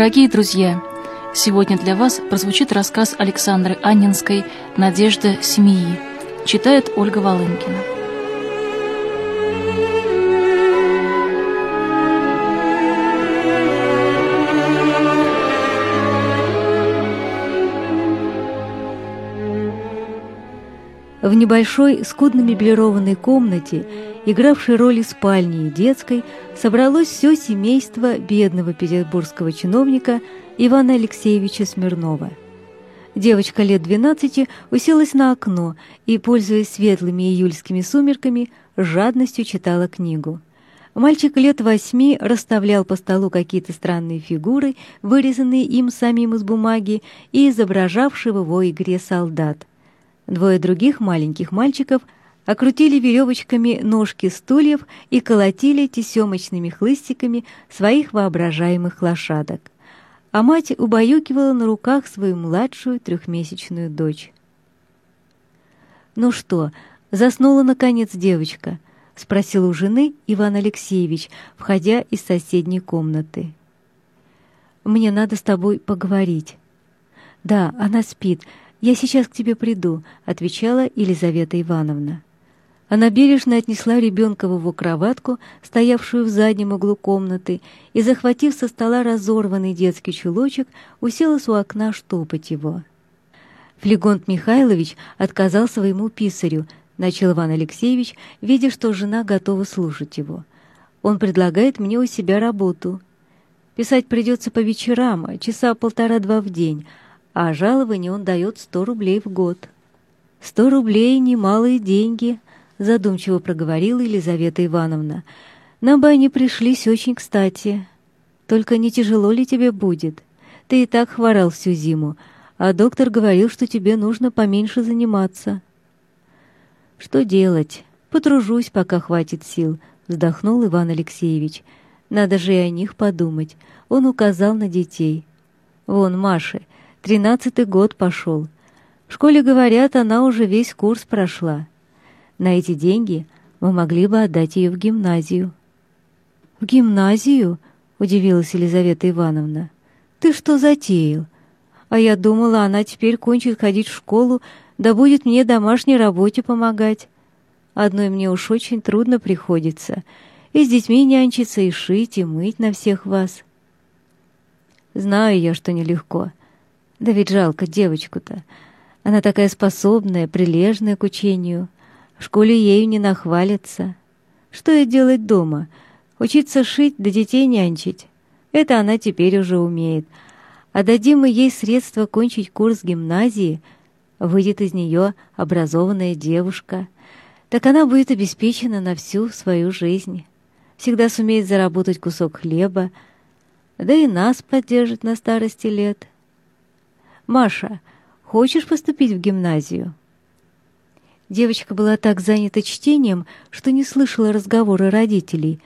Дорогие друзья, сегодня для вас прозвучит рассказ Александры Аннинской «Надежда семьи». Читает Ольга Волынкина. В небольшой, скудно меблированной комнате, игравшей роли спальни и детской, собралось все семейство бедного петербургского чиновника Ивана Алексеевича Смирнова. Девочка лет 12 уселась на окно и, пользуясь светлыми июльскими сумерками, жадностью читала книгу. Мальчик лет восьми расставлял по столу какие-то странные фигуры, вырезанные им самим из бумаги и изображавшие в его игре солдат. Двое других маленьких мальчиков окрутили веревочками ножки стульев и колотили тесемочными хлыстиками своих воображаемых лошадок. А мать убаюкивала на руках свою младшую трехмесячную дочь. «Ну что, заснула, наконец, девочка?» — спросил у жены Иван Алексеевич, входя из соседней комнаты. «Мне надо с тобой поговорить». «Да, она спит. «Я сейчас к тебе приду», — отвечала Елизавета Ивановна. Она бережно отнесла ребенка в его кроватку, стоявшую в заднем углу комнаты, и, захватив со стола разорванный детский чулочек, уселась у окна штопать его. Флегонт Михайлович отказал своему писарю, начал Иван Алексеевич, видя, что жена готова слушать его. Он предлагает мне у себя работу. Писать придется по вечерам, часа полтора-два в день, а жалование он дает сто рублей в год. «Сто рублей — немалые деньги», — задумчиво проговорила Елизавета Ивановна. «Нам бы они пришлись очень кстати. Только не тяжело ли тебе будет? Ты и так хворал всю зиму, а доктор говорил, что тебе нужно поменьше заниматься». «Что делать? Потружусь, пока хватит сил», — вздохнул Иван Алексеевич. «Надо же и о них подумать». Он указал на детей. «Вон, Маше, Тринадцатый год пошел. В школе, говорят, она уже весь курс прошла. На эти деньги мы могли бы отдать ее в гимназию». «В гимназию?» — удивилась Елизавета Ивановна. «Ты что затеял? А я думала, она теперь кончит ходить в школу, да будет мне домашней работе помогать. Одной мне уж очень трудно приходится. И с детьми нянчиться, и шить, и мыть на всех вас». «Знаю я, что нелегко», да ведь жалко девочку-то. Она такая способная, прилежная к учению. В школе ею не нахвалится. Что ей делать дома? Учиться шить да детей нянчить. Это она теперь уже умеет. А дадим мы ей средства кончить курс гимназии, выйдет из нее образованная девушка. Так она будет обеспечена на всю свою жизнь. Всегда сумеет заработать кусок хлеба, да и нас поддержит на старости лет. «Маша, хочешь поступить в гимназию?» Девочка была так занята чтением, что не слышала разговора родителей.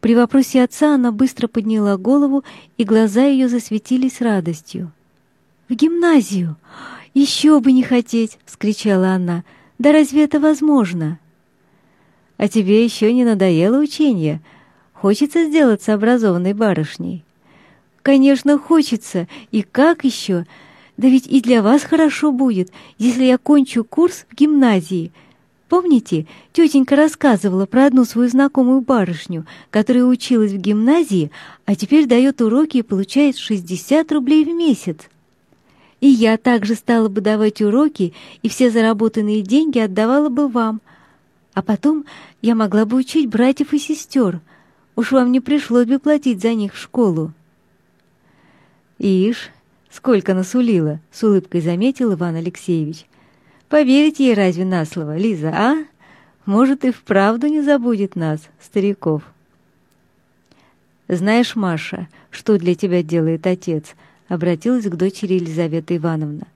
При вопросе отца она быстро подняла голову, и глаза ее засветились радостью. «В гимназию! Еще бы не хотеть!» — вскричала она. «Да разве это возможно?» «А тебе еще не надоело учение? Хочется сделаться образованной барышней?» «Конечно, хочется! И как еще? Да ведь и для вас хорошо будет, если я кончу курс в гимназии. Помните, тетенька рассказывала про одну свою знакомую барышню, которая училась в гимназии, а теперь дает уроки и получает 60 рублей в месяц. И я также стала бы давать уроки, и все заработанные деньги отдавала бы вам. А потом я могла бы учить братьев и сестер. Уж вам не пришлось бы платить за них в школу. Ишь, Сколько насулила, с улыбкой заметил Иван Алексеевич. Поверить ей разве на слово, Лиза, а? Может, и вправду не забудет нас, стариков. Знаешь, Маша, что для тебя делает отец? Обратилась к дочери Елизавета Ивановна.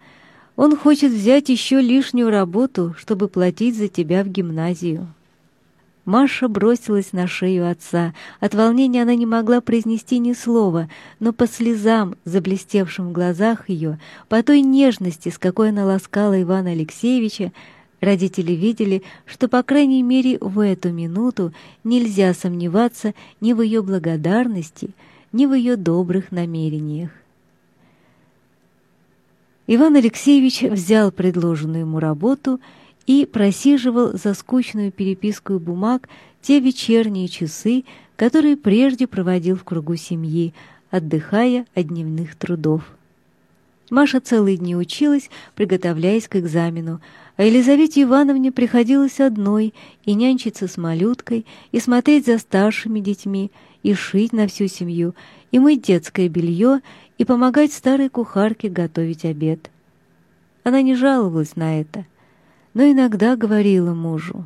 Он хочет взять еще лишнюю работу, чтобы платить за тебя в гимназию. Маша бросилась на шею отца. От волнения она не могла произнести ни слова, но по слезам, заблестевшим в глазах ее, по той нежности, с какой она ласкала Ивана Алексеевича, родители видели, что, по крайней мере, в эту минуту нельзя сомневаться ни в ее благодарности, ни в ее добрых намерениях. Иван Алексеевич взял предложенную ему работу и просиживал за скучную переписку бумаг те вечерние часы, которые прежде проводил в кругу семьи, отдыхая от дневных трудов. Маша целые дни училась, приготовляясь к экзамену, а Елизавете Ивановне приходилось одной и нянчиться с малюткой, и смотреть за старшими детьми, и шить на всю семью, и мыть детское белье, и помогать старой кухарке готовить обед. Она не жаловалась на это, но иногда говорила мужу.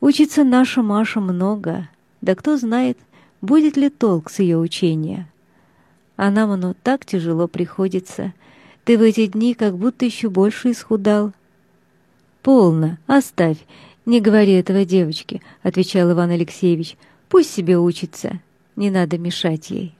«Учится наша Маша много, да кто знает, будет ли толк с ее учения. А нам оно так тяжело приходится. Ты в эти дни как будто еще больше исхудал». «Полно, оставь, не говори этого девочке», — отвечал Иван Алексеевич. «Пусть себе учится, не надо мешать ей».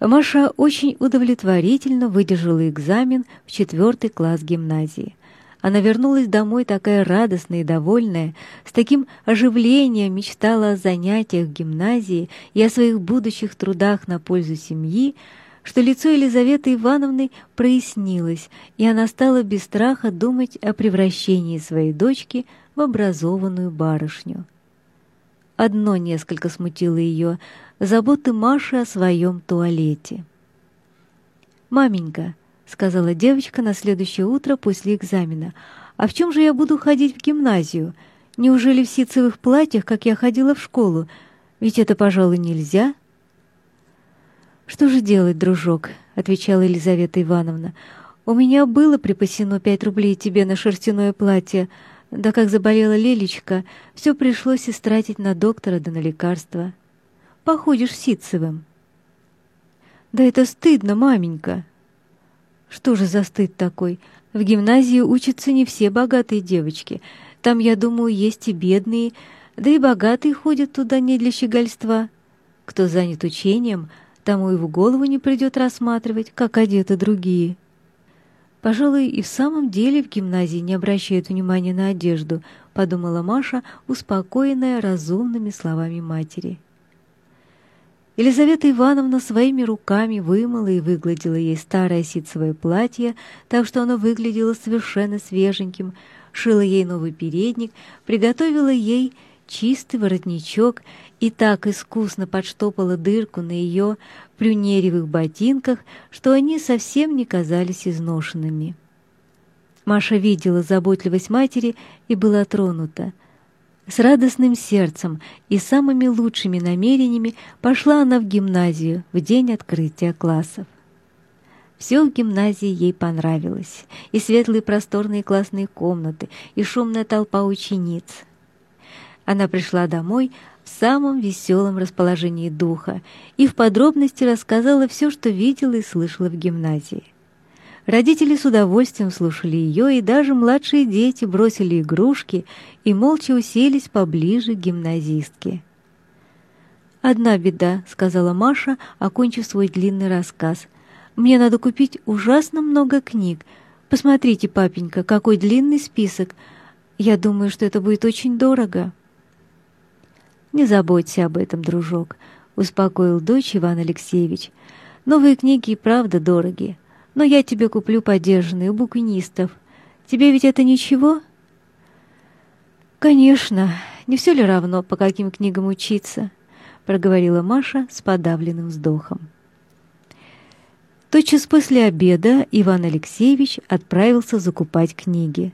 Маша очень удовлетворительно выдержала экзамен в четвертый класс гимназии. Она вернулась домой такая радостная и довольная, с таким оживлением мечтала о занятиях в гимназии и о своих будущих трудах на пользу семьи, что лицо Елизаветы Ивановны прояснилось, и она стала без страха думать о превращении своей дочки в образованную барышню. Одно несколько смутило ее — заботы Маши о своем туалете. «Маменька», — сказала девочка на следующее утро после экзамена, «а в чем же я буду ходить в гимназию? Неужели в ситцевых платьях, как я ходила в школу? Ведь это, пожалуй, нельзя». «Что же делать, дружок?» — отвечала Елизавета Ивановна. «У меня было припасено пять рублей тебе на шерстяное платье, — да как заболела Лелечка, все пришлось истратить на доктора да на лекарства. Походишь ситцевым. Да это стыдно, маменька. Что же за стыд такой? В гимназии учатся не все богатые девочки. Там, я думаю, есть и бедные, да и богатые ходят туда не для щегольства. Кто занят учением, тому и в голову не придет рассматривать, как одеты другие. Пожалуй, и в самом деле в гимназии не обращают внимания на одежду, подумала Маша, успокоенная разумными словами матери. Елизавета Ивановна своими руками вымыла и выгладила ей старое ситцевое платье, так что оно выглядело совершенно свеженьким, шила ей новый передник, приготовила ей чистый воротничок и так искусно подштопала дырку на ее плюнеревых ботинках, что они совсем не казались изношенными. Маша видела заботливость матери и была тронута. С радостным сердцем и самыми лучшими намерениями пошла она в гимназию в день открытия классов. Все в гимназии ей понравилось, и светлые просторные классные комнаты, и шумная толпа учениц — она пришла домой в самом веселом расположении духа и в подробности рассказала все, что видела и слышала в гимназии. Родители с удовольствием слушали ее, и даже младшие дети бросили игрушки и молча уселись поближе к гимназистке. «Одна беда», — сказала Маша, окончив свой длинный рассказ. «Мне надо купить ужасно много книг. Посмотрите, папенька, какой длинный список. Я думаю, что это будет очень дорого». «Не заботься об этом, дружок», — успокоил дочь Иван Алексеевич. «Новые книги и правда дорогие, но я тебе куплю подержанные у букинистов. Тебе ведь это ничего?» «Конечно, не все ли равно, по каким книгам учиться?» — проговорила Маша с подавленным вздохом. Тотчас после обеда Иван Алексеевич отправился закупать книги.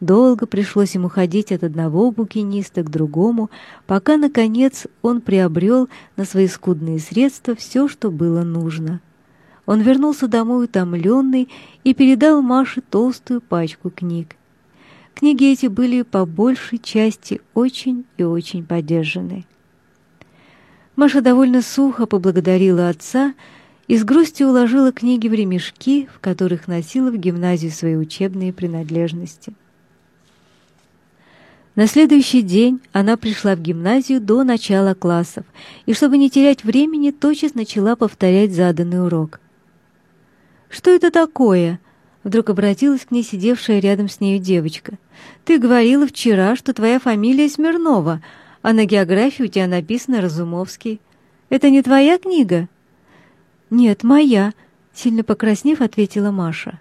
Долго пришлось ему ходить от одного букиниста к другому, пока, наконец, он приобрел на свои скудные средства все, что было нужно. Он вернулся домой утомленный и передал Маше толстую пачку книг. Книги эти были по большей части очень и очень подержаны. Маша довольно сухо поблагодарила отца и с грустью уложила книги в ремешки, в которых носила в гимназию свои учебные принадлежности. На следующий день она пришла в гимназию до начала классов и, чтобы не терять времени, тотчас начала повторять заданный урок. «Что это такое?» Вдруг обратилась к ней сидевшая рядом с нею девочка. «Ты говорила вчера, что твоя фамилия Смирнова, а на географии у тебя написано Разумовский. Это не твоя книга?» «Нет, моя», — сильно покраснев, ответила Маша.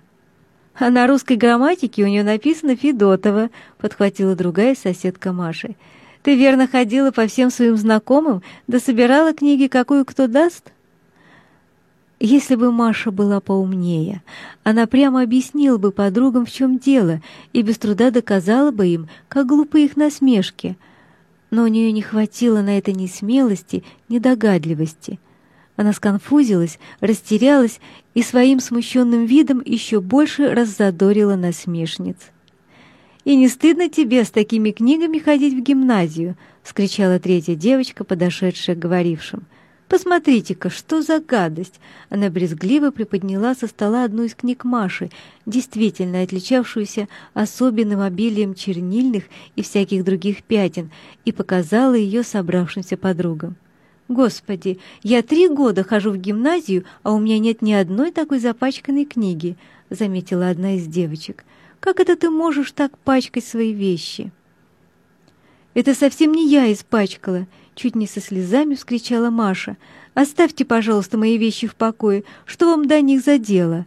«А на русской грамматике у нее написано Федотова», — подхватила другая соседка Маши. «Ты верно ходила по всем своим знакомым, да собирала книги, какую кто даст?» Если бы Маша была поумнее, она прямо объяснила бы подругам, в чем дело, и без труда доказала бы им, как глупы их насмешки. Но у нее не хватило на это ни смелости, ни догадливости. Она сконфузилась, растерялась и своим смущенным видом еще больше раззадорила насмешниц. «И не стыдно тебе с такими книгами ходить в гимназию?» — вскричала третья девочка, подошедшая к говорившим — «Посмотрите-ка, что за гадость!» Она брезгливо приподняла со стола одну из книг Маши, действительно отличавшуюся особенным обилием чернильных и всяких других пятен, и показала ее собравшимся подругам. «Господи, я три года хожу в гимназию, а у меня нет ни одной такой запачканной книги», — заметила одна из девочек. «Как это ты можешь так пачкать свои вещи?» «Это совсем не я испачкала», Чуть не со слезами вскричала Маша. «Оставьте, пожалуйста, мои вещи в покое. Что вам до них за дело?»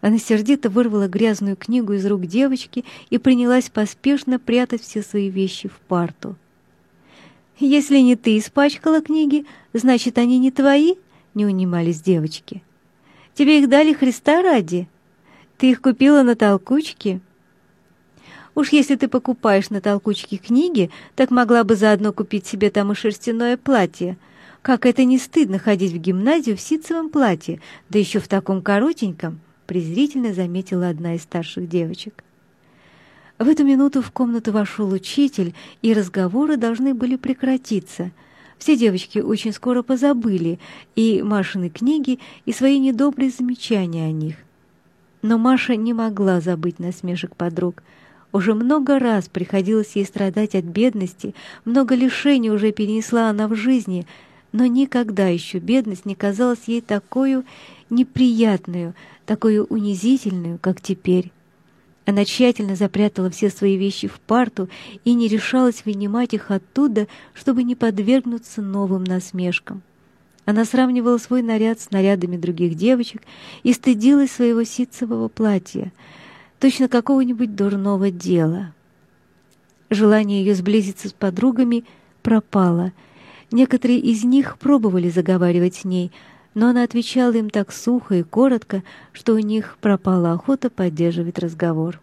Она сердито вырвала грязную книгу из рук девочки и принялась поспешно прятать все свои вещи в парту. «Если не ты испачкала книги, значит, они не твои?» — не унимались девочки. «Тебе их дали Христа ради? Ты их купила на толкучке?» Уж если ты покупаешь на толкучке книги, так могла бы заодно купить себе там и шерстяное платье. Как это не стыдно ходить в гимназию в ситцевом платье, да еще в таком коротеньком, презрительно заметила одна из старших девочек. В эту минуту в комнату вошел учитель, и разговоры должны были прекратиться. Все девочки очень скоро позабыли и Машины книги, и свои недобрые замечания о них. Но Маша не могла забыть насмешек подруг — уже много раз приходилось ей страдать от бедности, много лишений уже перенесла она в жизни, но никогда еще бедность не казалась ей такой неприятную, такой унизительную, как теперь. Она тщательно запрятала все свои вещи в парту и не решалась вынимать их оттуда, чтобы не подвергнуться новым насмешкам. Она сравнивала свой наряд с нарядами других девочек и стыдилась своего ситцевого платья — точно какого-нибудь дурного дела. Желание ее сблизиться с подругами пропало. Некоторые из них пробовали заговаривать с ней, но она отвечала им так сухо и коротко, что у них пропала охота поддерживать разговор.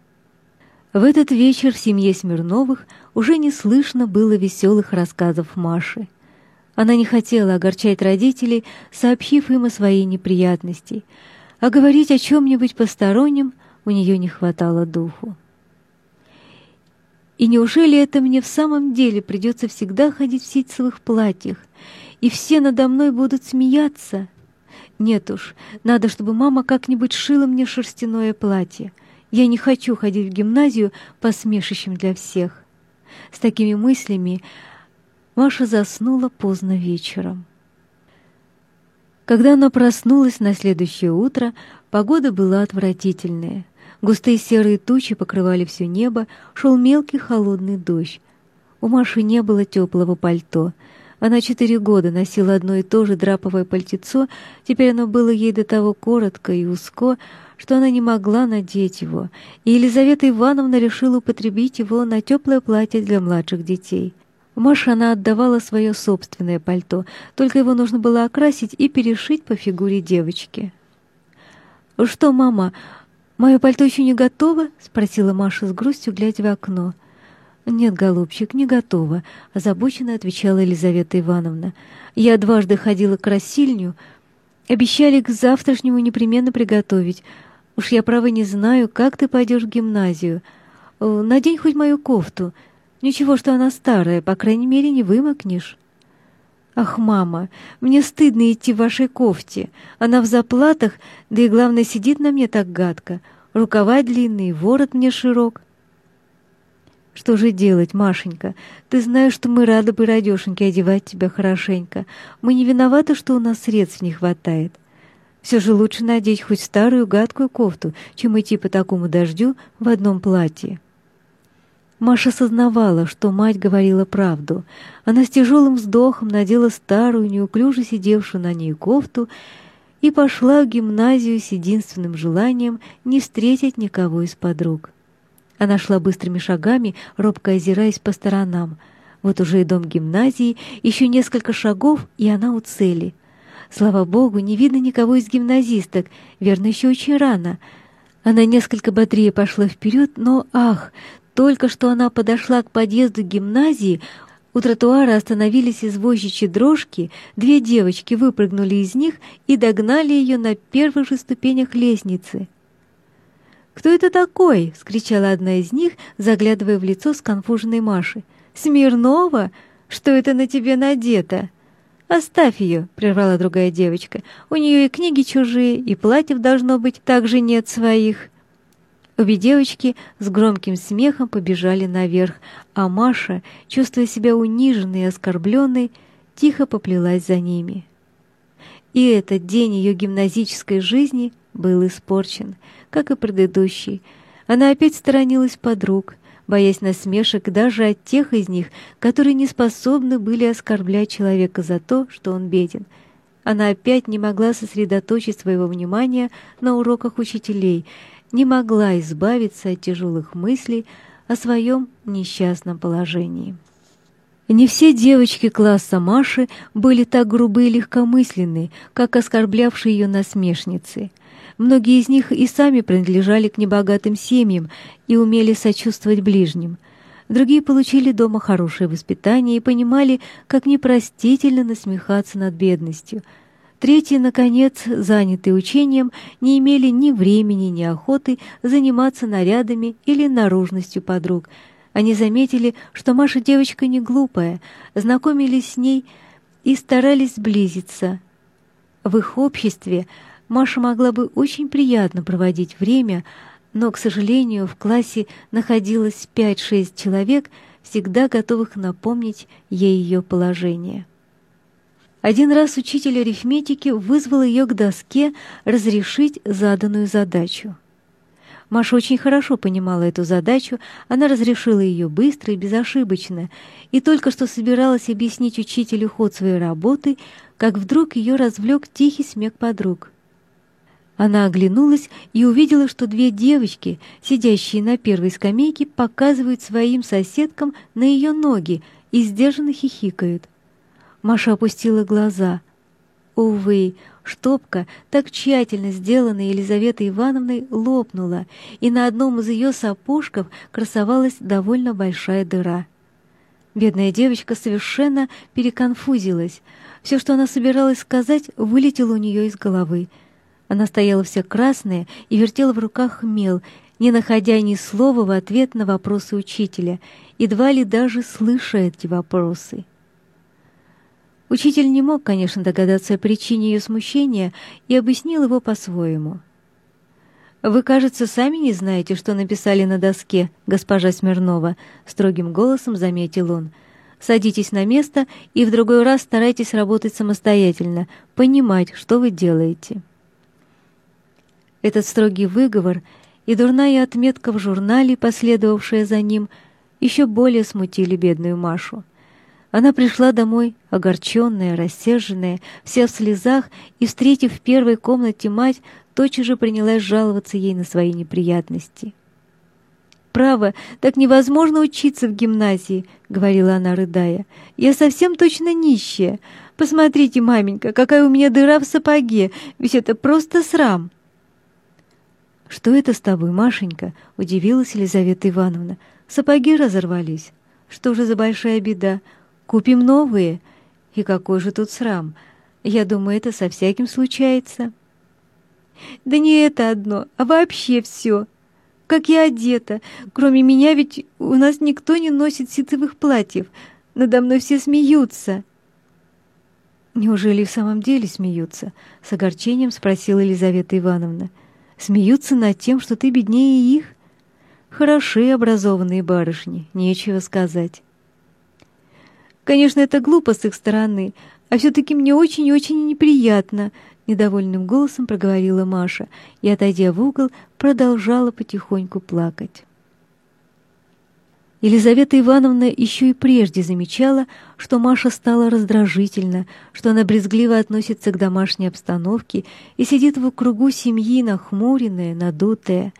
В этот вечер в семье Смирновых уже не слышно было веселых рассказов Маши. Она не хотела огорчать родителей, сообщив им о своей неприятности, а говорить о чем-нибудь постороннем у нее не хватало духу. И неужели это мне в самом деле придется всегда ходить в ситцевых платьях, и все надо мной будут смеяться? Нет уж, надо, чтобы мама как-нибудь шила мне шерстяное платье. Я не хочу ходить в гимназию посмешищем для всех. С такими мыслями Маша заснула поздно вечером. Когда она проснулась на следующее утро, погода была отвратительная. Густые серые тучи покрывали все небо, шел мелкий холодный дождь. У Маши не было теплого пальто. Она четыре года носила одно и то же драповое пальтецо, теперь оно было ей до того коротко и узко, что она не могла надеть его, и Елизавета Ивановна решила употребить его на теплое платье для младших детей. Маше она отдавала свое собственное пальто, только его нужно было окрасить и перешить по фигуре девочки. «Что, мама, «Мое пальто еще не готово?» — спросила Маша с грустью, глядя в окно. «Нет, голубчик, не готово», — озабоченно отвечала Елизавета Ивановна. «Я дважды ходила к рассильню. Обещали к завтрашнему непременно приготовить. Уж я, право, не знаю, как ты пойдешь в гимназию. Надень хоть мою кофту. Ничего, что она старая, по крайней мере, не вымокнешь». «Ах, мама, мне стыдно идти в вашей кофте. Она в заплатах, да и, главное, сидит на мне так гадко. Рукава длинные, ворот мне широк». «Что же делать, Машенька? Ты знаешь, что мы рады бы, радешеньки, одевать тебя хорошенько. Мы не виноваты, что у нас средств не хватает. Все же лучше надеть хоть старую гадкую кофту, чем идти по такому дождю в одном платье». Маша сознавала, что мать говорила правду. Она с тяжелым вздохом надела старую, неуклюже сидевшую на ней кофту и пошла в гимназию с единственным желанием не встретить никого из подруг. Она шла быстрыми шагами, робко озираясь по сторонам. Вот уже и дом гимназии, еще несколько шагов, и она у цели. Слава богу, не видно никого из гимназисток, верно, еще очень рано. Она несколько бодрее пошла вперед, но, ах, только что она подошла к подъезду гимназии, у тротуара остановились извозчичьи дрожки, две девочки выпрыгнули из них и догнали ее на первых же ступенях лестницы. «Кто это такой?» — скричала одна из них, заглядывая в лицо сконфуженной Маши. «Смирнова? Что это на тебе надето?» «Оставь ее», — прервала другая девочка. «У нее и книги чужие, и платьев должно быть, также нет своих». Обе девочки с громким смехом побежали наверх, а Маша, чувствуя себя униженной и оскорбленной, тихо поплелась за ними. И этот день ее гимназической жизни был испорчен, как и предыдущий. Она опять сторонилась подруг, боясь насмешек даже от тех из них, которые не способны были оскорблять человека за то, что он беден. Она опять не могла сосредоточить своего внимания на уроках учителей — не могла избавиться от тяжелых мыслей о своем несчастном положении. Не все девочки класса Маши были так грубы и легкомысленны, как оскорблявшие ее насмешницы. Многие из них и сами принадлежали к небогатым семьям и умели сочувствовать ближним. Другие получили дома хорошее воспитание и понимали, как непростительно насмехаться над бедностью – Третьи, наконец, занятые учением, не имели ни времени, ни охоты заниматься нарядами или наружностью подруг. Они заметили, что Маша девочка не глупая, знакомились с ней и старались сблизиться. В их обществе Маша могла бы очень приятно проводить время, но, к сожалению, в классе находилось 5-6 человек, всегда готовых напомнить ей ее положение. Один раз учитель арифметики вызвал ее к доске разрешить заданную задачу. Маша очень хорошо понимала эту задачу, она разрешила ее быстро и безошибочно, и только что собиралась объяснить учителю ход своей работы, как вдруг ее развлек тихий смех подруг. Она оглянулась и увидела, что две девочки, сидящие на первой скамейке, показывают своим соседкам на ее ноги и сдержанно хихикают. Маша опустила глаза. Увы, штопка, так тщательно сделанная Елизаветой Ивановной, лопнула, и на одном из ее сапожков красовалась довольно большая дыра. Бедная девочка совершенно переконфузилась. Все, что она собиралась сказать, вылетело у нее из головы. Она стояла вся красная и вертела в руках мел, не находя ни слова в ответ на вопросы учителя, едва ли даже слыша эти вопросы. Учитель не мог, конечно, догадаться о причине ее смущения и объяснил его по-своему. «Вы, кажется, сами не знаете, что написали на доске, госпожа Смирнова», — строгим голосом заметил он. «Садитесь на место и в другой раз старайтесь работать самостоятельно, понимать, что вы делаете». Этот строгий выговор и дурная отметка в журнале, последовавшая за ним, еще более смутили бедную Машу. Она пришла домой, огорченная, рассерженная, вся в слезах, и, встретив в первой комнате мать, тотчас же принялась жаловаться ей на свои неприятности. «Право, так невозможно учиться в гимназии», — говорила она, рыдая. «Я совсем точно нищая. Посмотрите, маменька, какая у меня дыра в сапоге, ведь это просто срам». «Что это с тобой, Машенька?» — удивилась Елизавета Ивановна. «Сапоги разорвались. Что же за большая беда? Купим новые. И какой же тут срам? Я думаю, это со всяким случается. Да не это одно, а вообще все. Как я одета. Кроме меня ведь у нас никто не носит ситцевых платьев. Надо мной все смеются. Неужели в самом деле смеются? С огорчением спросила Елизавета Ивановна. Смеются над тем, что ты беднее их? Хороши образованные барышни, нечего сказать. Конечно, это глупо с их стороны, а все-таки мне очень и очень неприятно, недовольным голосом проговорила Маша и, отойдя в угол, продолжала потихоньку плакать. Елизавета Ивановна еще и прежде замечала, что Маша стала раздражительна, что она брезгливо относится к домашней обстановке и сидит в кругу семьи нахмуренная, надутая.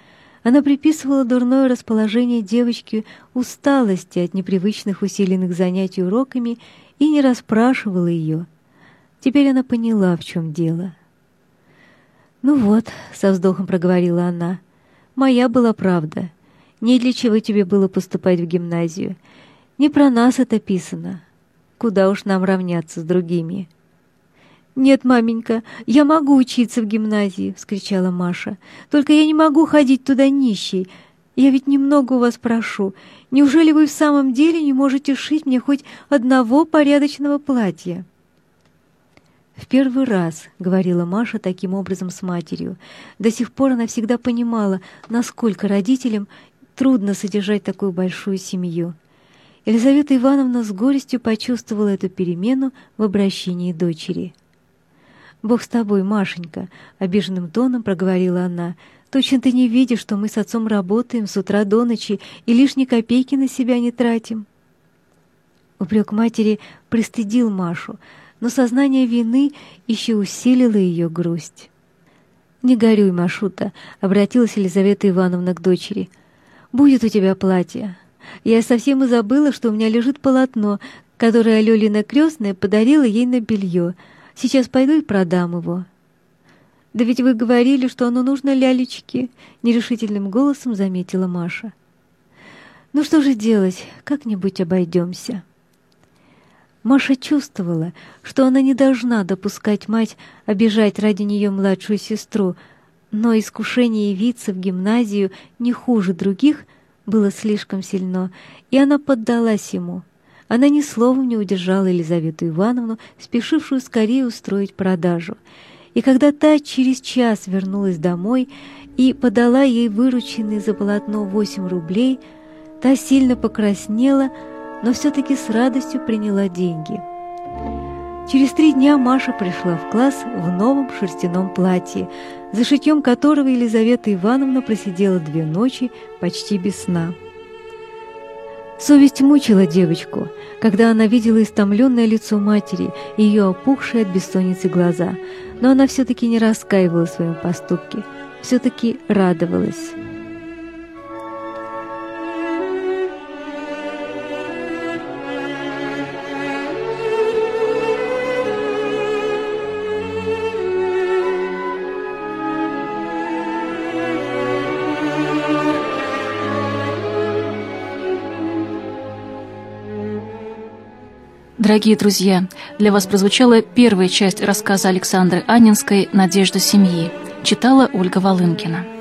Она приписывала дурное расположение девочки усталости от непривычных усиленных занятий уроками и не расспрашивала ее. Теперь она поняла, в чем дело. «Ну вот», — со вздохом проговорила она, — «моя была правда». Не для чего тебе было поступать в гимназию. Не про нас это писано. Куда уж нам равняться с другими. «Нет, маменька, я могу учиться в гимназии!» — вскричала Маша. «Только я не могу ходить туда нищей. Я ведь немного у вас прошу. Неужели вы в самом деле не можете шить мне хоть одного порядочного платья?» «В первый раз», — говорила Маша таким образом с матерью. До сих пор она всегда понимала, насколько родителям Трудно содержать такую большую семью. Елизавета Ивановна с горестью почувствовала эту перемену в обращении дочери. «Бог с тобой, Машенька», — обиженным тоном проговорила она. «Точно ты не видишь, что мы с отцом работаем с утра до ночи и лишней копейки на себя не тратим». Упрек матери пристыдил Машу, но сознание вины еще усилило ее грусть. «Не горюй, Машута», — обратилась Елизавета Ивановна к дочери — Будет у тебя платье. Я совсем и забыла, что у меня лежит полотно, которое Лёлина крестная подарила ей на белье. Сейчас пойду и продам его». «Да ведь вы говорили, что оно нужно лялечке», — нерешительным голосом заметила Маша. «Ну что же делать, как-нибудь обойдемся». Маша чувствовала, что она не должна допускать мать обижать ради нее младшую сестру, но искушение явиться в гимназию не хуже других было слишком сильно, и она поддалась ему. Она ни словом не удержала Елизавету Ивановну, спешившую скорее устроить продажу. И когда та через час вернулась домой и подала ей вырученные за полотно восемь рублей, та сильно покраснела, но все-таки с радостью приняла деньги — Через три дня Маша пришла в класс в новом шерстяном платье, за шитьем которого Елизавета Ивановна просидела две ночи почти без сна. Совесть мучила девочку, когда она видела истомленное лицо матери и ее опухшие от бессонницы глаза, но она все-таки не раскаивала в своем поступке, все-таки радовалась. Дорогие друзья, для вас прозвучала первая часть рассказа Александры Анинской «Надежда семьи». Читала Ольга Волынкина.